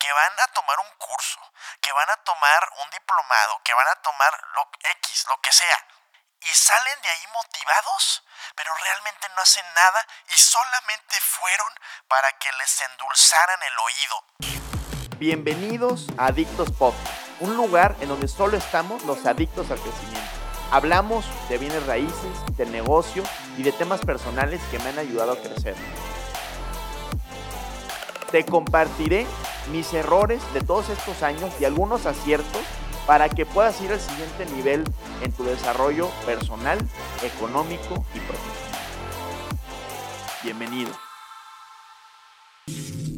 que van a tomar un curso, que van a tomar un diplomado, que van a tomar lo X, lo que sea, y salen de ahí motivados, pero realmente no hacen nada y solamente fueron para que les endulzaran el oído. Bienvenidos a Adictos Pop, un lugar en donde solo estamos los adictos al crecimiento. Hablamos de bienes raíces, de negocio y de temas personales que me han ayudado a crecer. Te compartiré mis errores de todos estos años y algunos aciertos para que puedas ir al siguiente nivel en tu desarrollo personal, económico y profesional. Bienvenido.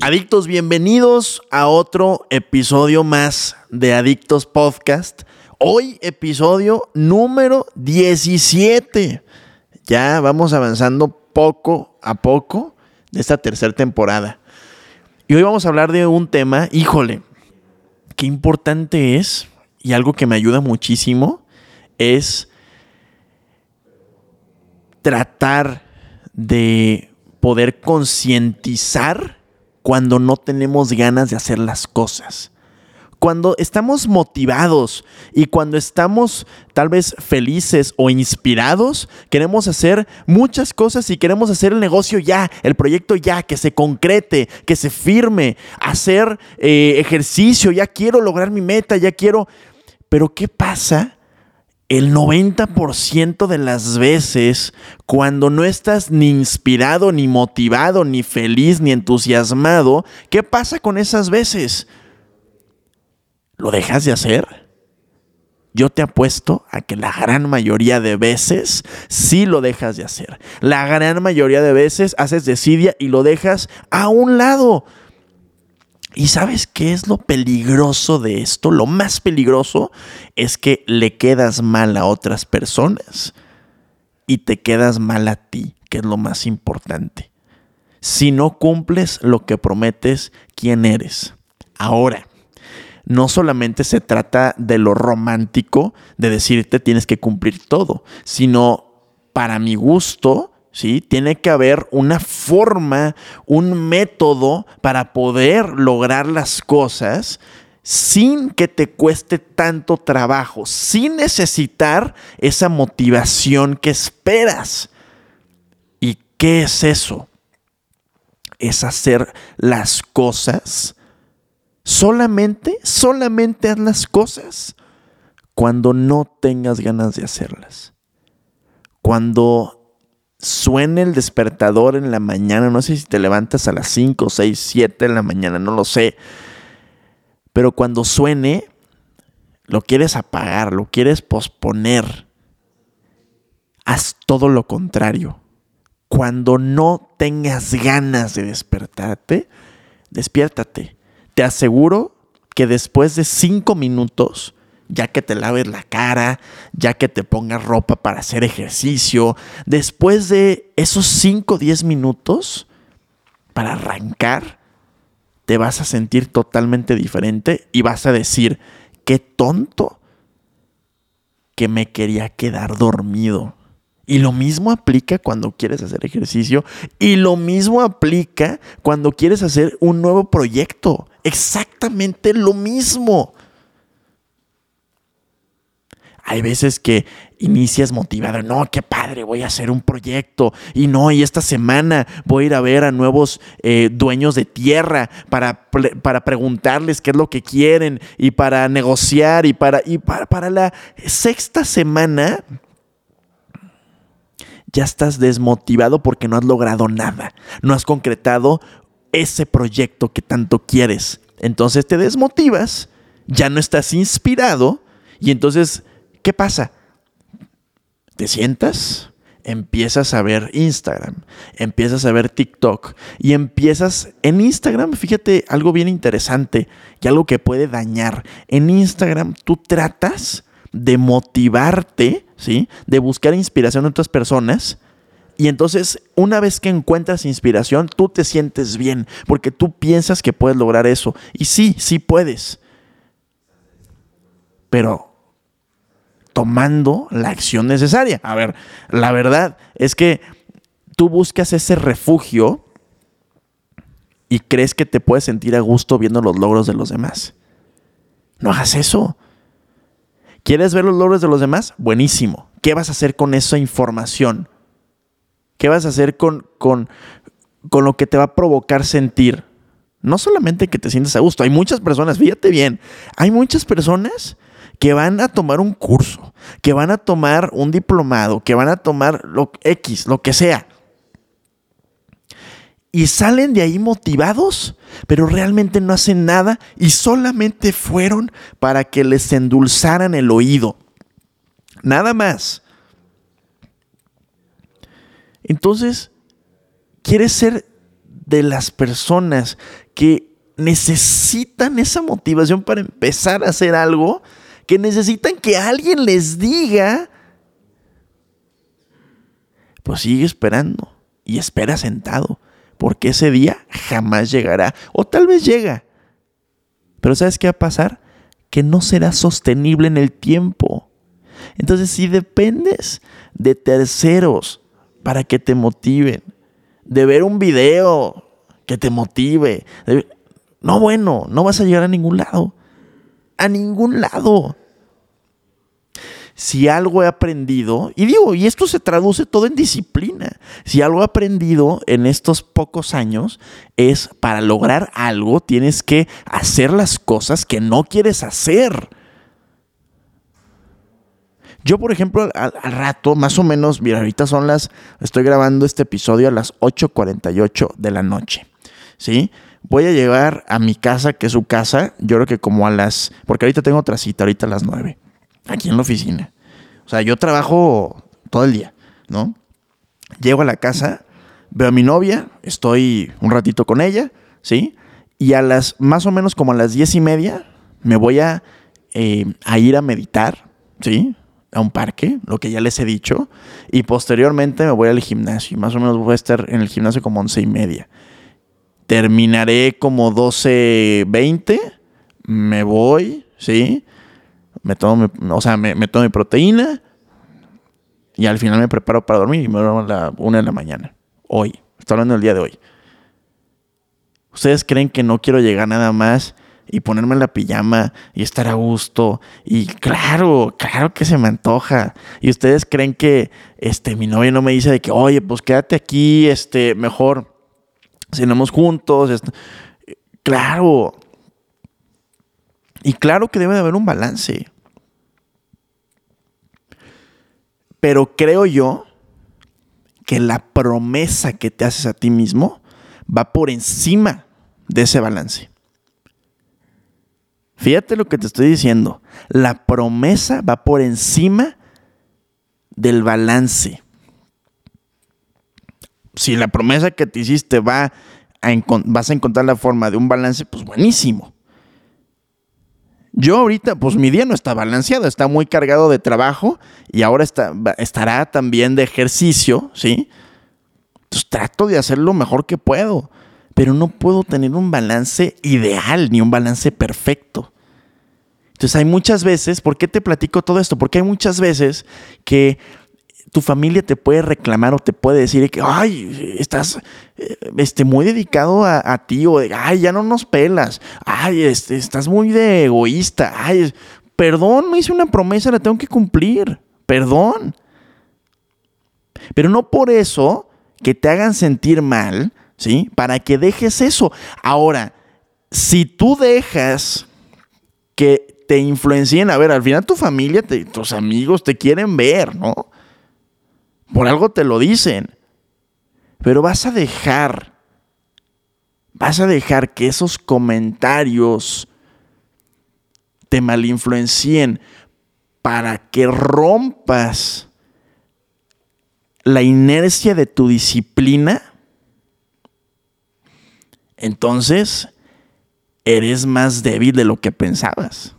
Adictos, bienvenidos a otro episodio más de Adictos Podcast. Hoy episodio número 17. Ya vamos avanzando poco a poco de esta tercera temporada. Hoy vamos a hablar de un tema, híjole, qué importante es y algo que me ayuda muchísimo es tratar de poder concientizar cuando no tenemos ganas de hacer las cosas cuando estamos motivados y cuando estamos tal vez felices o inspirados, queremos hacer muchas cosas y queremos hacer el negocio ya, el proyecto ya, que se concrete, que se firme, hacer eh, ejercicio, ya quiero lograr mi meta, ya quiero... Pero ¿qué pasa? El 90% de las veces, cuando no estás ni inspirado, ni motivado, ni feliz, ni entusiasmado, ¿qué pasa con esas veces? ¿Lo dejas de hacer? Yo te apuesto a que la gran mayoría de veces sí lo dejas de hacer. La gran mayoría de veces haces desidia y lo dejas a un lado. ¿Y sabes qué es lo peligroso de esto? Lo más peligroso es que le quedas mal a otras personas y te quedas mal a ti, que es lo más importante. Si no cumples lo que prometes, ¿quién eres? Ahora, no solamente se trata de lo romántico, de decirte tienes que cumplir todo, sino para mi gusto, ¿sí? Tiene que haber una forma, un método para poder lograr las cosas sin que te cueste tanto trabajo, sin necesitar esa motivación que esperas. ¿Y qué es eso? Es hacer las cosas Solamente, solamente haz las cosas cuando no tengas ganas de hacerlas. Cuando suene el despertador en la mañana, no sé si te levantas a las 5, 6, 7 de la mañana, no lo sé. Pero cuando suene, lo quieres apagar, lo quieres posponer. Haz todo lo contrario. Cuando no tengas ganas de despertarte, despiértate te aseguro que después de cinco minutos, ya que te laves la cara, ya que te pongas ropa para hacer ejercicio, después de esos 5 o 10 minutos para arrancar, te vas a sentir totalmente diferente y vas a decir, qué tonto que me quería quedar dormido. Y lo mismo aplica cuando quieres hacer ejercicio y lo mismo aplica cuando quieres hacer un nuevo proyecto. Exactamente lo mismo. Hay veces que inicias motivado, no, qué padre, voy a hacer un proyecto y no, y esta semana voy a ir a ver a nuevos eh, dueños de tierra para, para, preguntarles qué es lo que quieren y para negociar y para, y para, para la sexta semana ya estás desmotivado porque no has logrado nada, no has concretado ese proyecto que tanto quieres. Entonces te desmotivas, ya no estás inspirado y entonces, ¿qué pasa? Te sientas, empiezas a ver Instagram, empiezas a ver TikTok y empiezas en Instagram, fíjate algo bien interesante y algo que puede dañar. En Instagram tú tratas de motivarte, ¿sí? De buscar inspiración en otras personas. Y entonces, una vez que encuentras inspiración, tú te sientes bien, porque tú piensas que puedes lograr eso. Y sí, sí puedes. Pero tomando la acción necesaria. A ver, la verdad es que tú buscas ese refugio y crees que te puedes sentir a gusto viendo los logros de los demás. No hagas eso. ¿Quieres ver los logros de los demás? Buenísimo. ¿Qué vas a hacer con esa información? ¿Qué vas a hacer con, con, con lo que te va a provocar sentir? No solamente que te sientas a gusto, hay muchas personas, fíjate bien, hay muchas personas que van a tomar un curso, que van a tomar un diplomado, que van a tomar lo X, lo que sea. Y salen de ahí motivados, pero realmente no hacen nada y solamente fueron para que les endulzaran el oído. Nada más. Entonces, quieres ser de las personas que necesitan esa motivación para empezar a hacer algo, que necesitan que alguien les diga, pues sigue esperando y espera sentado, porque ese día jamás llegará, o tal vez llega. Pero ¿sabes qué va a pasar? Que no será sostenible en el tiempo. Entonces, si dependes de terceros para que te motiven, de ver un video que te motive. No, bueno, no vas a llegar a ningún lado. A ningún lado. Si algo he aprendido, y digo, y esto se traduce todo en disciplina, si algo he aprendido en estos pocos años es para lograr algo tienes que hacer las cosas que no quieres hacer. Yo, por ejemplo, al, rato, más o menos, mira, ahorita son las, estoy grabando este episodio a las 8.48 de la noche, ¿sí? Voy a llegar a mi casa, que es su casa, yo creo que como a las, porque ahorita tengo otra cita, ahorita a las 9, aquí en la oficina. O sea, yo trabajo todo el día, ¿no? Llego a la casa, veo a mi novia, estoy un ratito con ella, ¿sí? Y a las, más o menos como a las diez y media, me voy a, eh, a ir a meditar, ¿sí? A un parque, lo que ya les he dicho, y posteriormente me voy al gimnasio. Más o menos voy a estar en el gimnasio como once y media. Terminaré como 12.20, me voy, ¿sí? Me tomo, mi, o sea, me, tomo mi proteína y al final me preparo para dormir y me duermo a la una de la mañana. Hoy, estoy hablando del día de hoy. ¿Ustedes creen que no quiero llegar nada más y ponerme la pijama y estar a gusto. Y claro, claro que se me antoja. Y ustedes creen que este, mi novia no me dice de que, oye, pues quédate aquí, este, mejor cenamos juntos. Claro. Y claro que debe de haber un balance. Pero creo yo que la promesa que te haces a ti mismo va por encima de ese balance. Fíjate lo que te estoy diciendo. La promesa va por encima del balance. Si la promesa que te hiciste va a vas a encontrar la forma de un balance, pues buenísimo. Yo ahorita, pues mi día no está balanceado, está muy cargado de trabajo y ahora está, estará también de ejercicio, ¿sí? Entonces trato de hacer lo mejor que puedo pero no puedo tener un balance ideal ni un balance perfecto. Entonces hay muchas veces, ¿por qué te platico todo esto? Porque hay muchas veces que tu familia te puede reclamar o te puede decir que, ay, estás eh, este, muy dedicado a, ti o, ay, ya no nos pelas, ay, este, estás muy de egoísta, ay, perdón, me hice una promesa, la tengo que cumplir, perdón. Pero no por eso que te hagan sentir mal, ¿sí? Para que dejes eso. Ahora, si tú dejas que te influencien, a ver, al final tu familia, tus amigos te quieren ver, ¿no? Por algo te lo dicen. Pero vas a dejar, vas a dejar que esos comentarios te malinfluencien para que rompas la inercia de tu disciplina entonces eres más débil de lo que pensabas.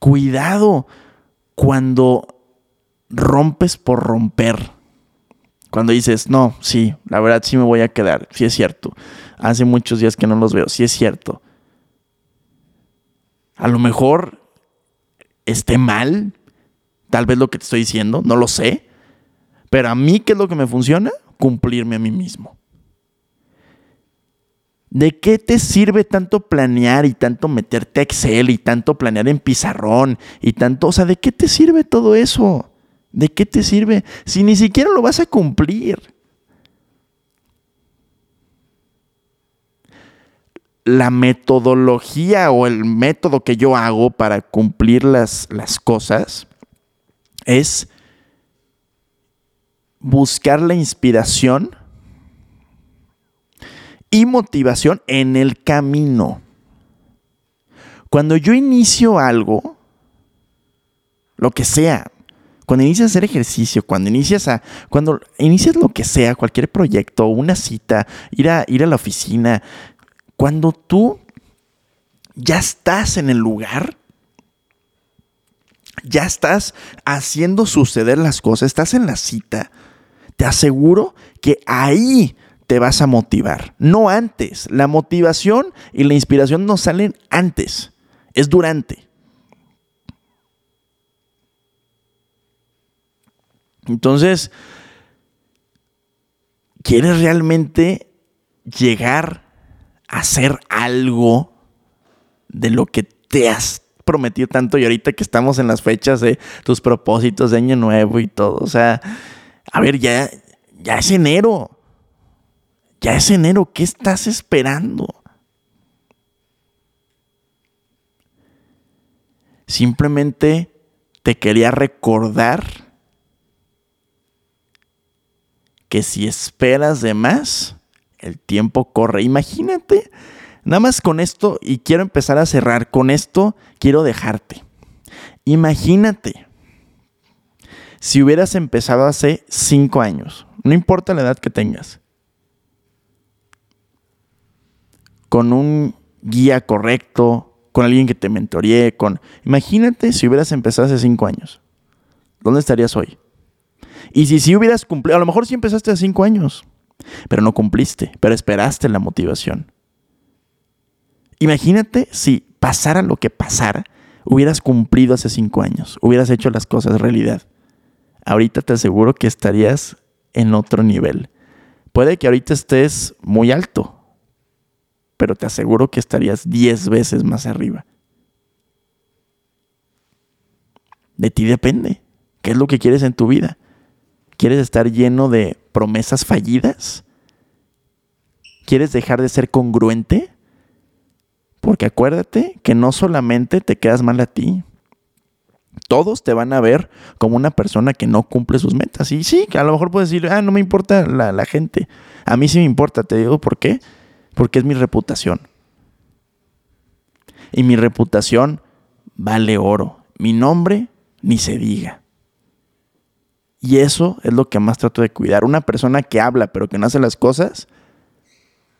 Cuidado cuando rompes por romper. Cuando dices, no, sí, la verdad sí me voy a quedar, sí es cierto. Hace muchos días que no los veo, sí es cierto. A lo mejor esté mal, tal vez lo que te estoy diciendo, no lo sé. Pero a mí, ¿qué es lo que me funciona? Cumplirme a mí mismo. ¿De qué te sirve tanto planear y tanto meterte a Excel y tanto planear en pizarrón y tanto, o sea, ¿de qué te sirve todo eso? ¿De qué te sirve si ni siquiera lo vas a cumplir? La metodología o el método que yo hago para cumplir las, las cosas es buscar la inspiración y motivación en el camino. Cuando yo inicio algo, lo que sea, cuando inicias a hacer ejercicio, cuando inicias a, cuando inicias lo que sea, cualquier proyecto, una cita, ir a, ir a la oficina, cuando tú ya estás en el lugar, ya estás haciendo suceder las cosas, estás en la cita, te aseguro que ahí te vas a motivar, no antes. La motivación y la inspiración no salen antes, es durante. Entonces, ¿quieres realmente llegar a hacer algo de lo que te has prometido tanto y ahorita que estamos en las fechas de tus propósitos de año nuevo y todo? O sea, a ver, ya, ya es enero. Ya es enero, ¿qué estás esperando? Simplemente te quería recordar que si esperas de más, el tiempo corre. Imagínate, nada más con esto, y quiero empezar a cerrar con esto, quiero dejarte. Imagínate si hubieras empezado hace cinco años, no importa la edad que tengas, con un guía correcto, con alguien que te mentoreé, con... Imagínate si hubieras empezado hace cinco años. ¿Dónde estarías hoy? Y si sí hubieras cumplido, a lo mejor sí empezaste hace cinco años, pero no cumpliste, pero esperaste la motivación. Imagínate si pasara lo que pasara, hubieras cumplido hace cinco años, hubieras hecho las cosas realidad. Ahorita te aseguro que estarías en otro nivel. Puede que ahorita estés muy alto, pero te aseguro que estarías 10 veces más arriba. De ti depende. ¿Qué es lo que quieres en tu vida? ¿Quieres estar lleno de promesas fallidas? ¿Quieres dejar de ser congruente? Porque acuérdate que no solamente te quedas mal a ti. Todos te van a ver como una persona que no cumple sus metas. Y sí, a lo mejor puedes decir, ah, no me importa la, la gente. A mí sí me importa, te digo por qué porque es mi reputación. Y mi reputación vale oro. Mi nombre ni se diga. Y eso es lo que más trato de cuidar. Una persona que habla pero que no hace las cosas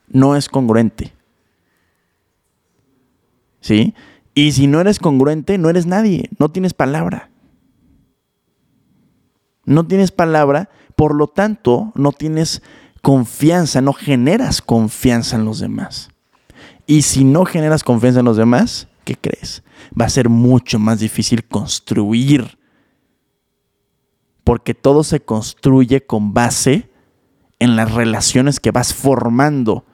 no es congruente. ¿Sí? Y si no eres congruente, no eres nadie, no tienes palabra. No tienes palabra, por lo tanto, no tienes confianza, no generas confianza en los demás. Y si no generas confianza en los demás, ¿qué crees? Va a ser mucho más difícil construir. Porque todo se construye con base en las relaciones que vas formando.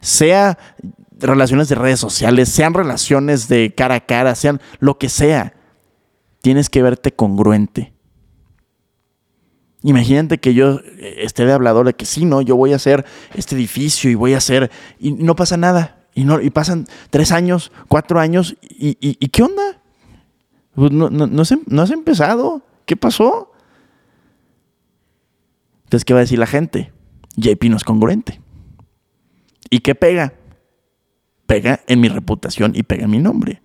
Sea relaciones de redes sociales, sean relaciones de cara a cara, sean lo que sea. Tienes que verte congruente. Imagínate que yo eh, esté de hablador de que sí, no, yo voy a hacer este edificio y voy a hacer, y no pasa nada. Y, no, y pasan tres años, cuatro años, y, y, qué onda? Pues no, no, no, has, empezado. ¿Qué pasó? Entonces, ¿qué va a decir la gente? JP no es congruente. ¿Y qué pega? Pega en mi reputación y pega en mi nombre.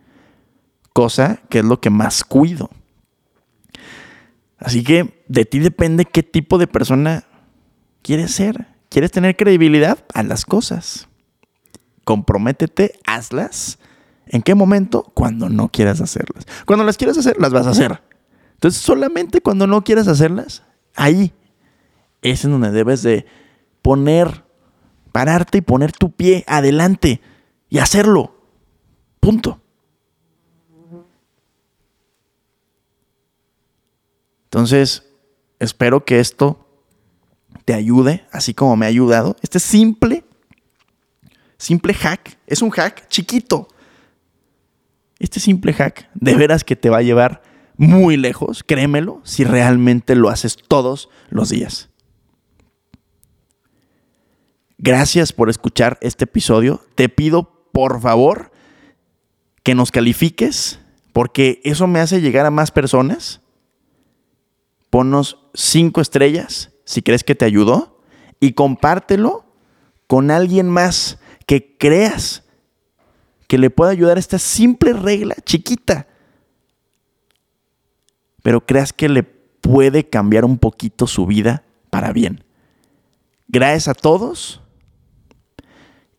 Cosa que es lo que más cuido. Así que de ti depende qué tipo de persona quieres ser. ¿Quieres tener credibilidad? Haz las cosas. Comprométete, hazlas. ¿En qué momento? Cuando no quieras hacerlas. Cuando las quieras hacer, las vas a hacer. Entonces, solamente cuando no quieras hacerlas, ahí es en donde debes de poner, pararte y poner tu pie adelante y hacerlo. Punto. Entonces, espero que esto te ayude, así como me ha ayudado. Este simple, simple hack, es un hack chiquito. Este simple hack, de veras que te va a llevar muy lejos, créemelo, si realmente lo haces todos los días. Gracias por escuchar este episodio. Te pido, por favor, que nos califiques, porque eso me hace llegar a más personas. Ponnos cinco estrellas si crees que te ayudó y compártelo con alguien más que creas que le pueda ayudar esta simple regla chiquita, pero creas que le puede cambiar un poquito su vida para bien. Gracias a todos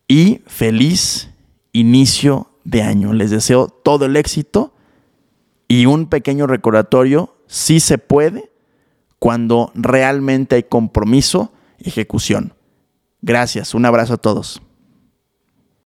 y feliz inicio de año. Les deseo todo el éxito y un pequeño recordatorio, si se puede, cuando realmente hay compromiso ejecución. Gracias, un abrazo a todos.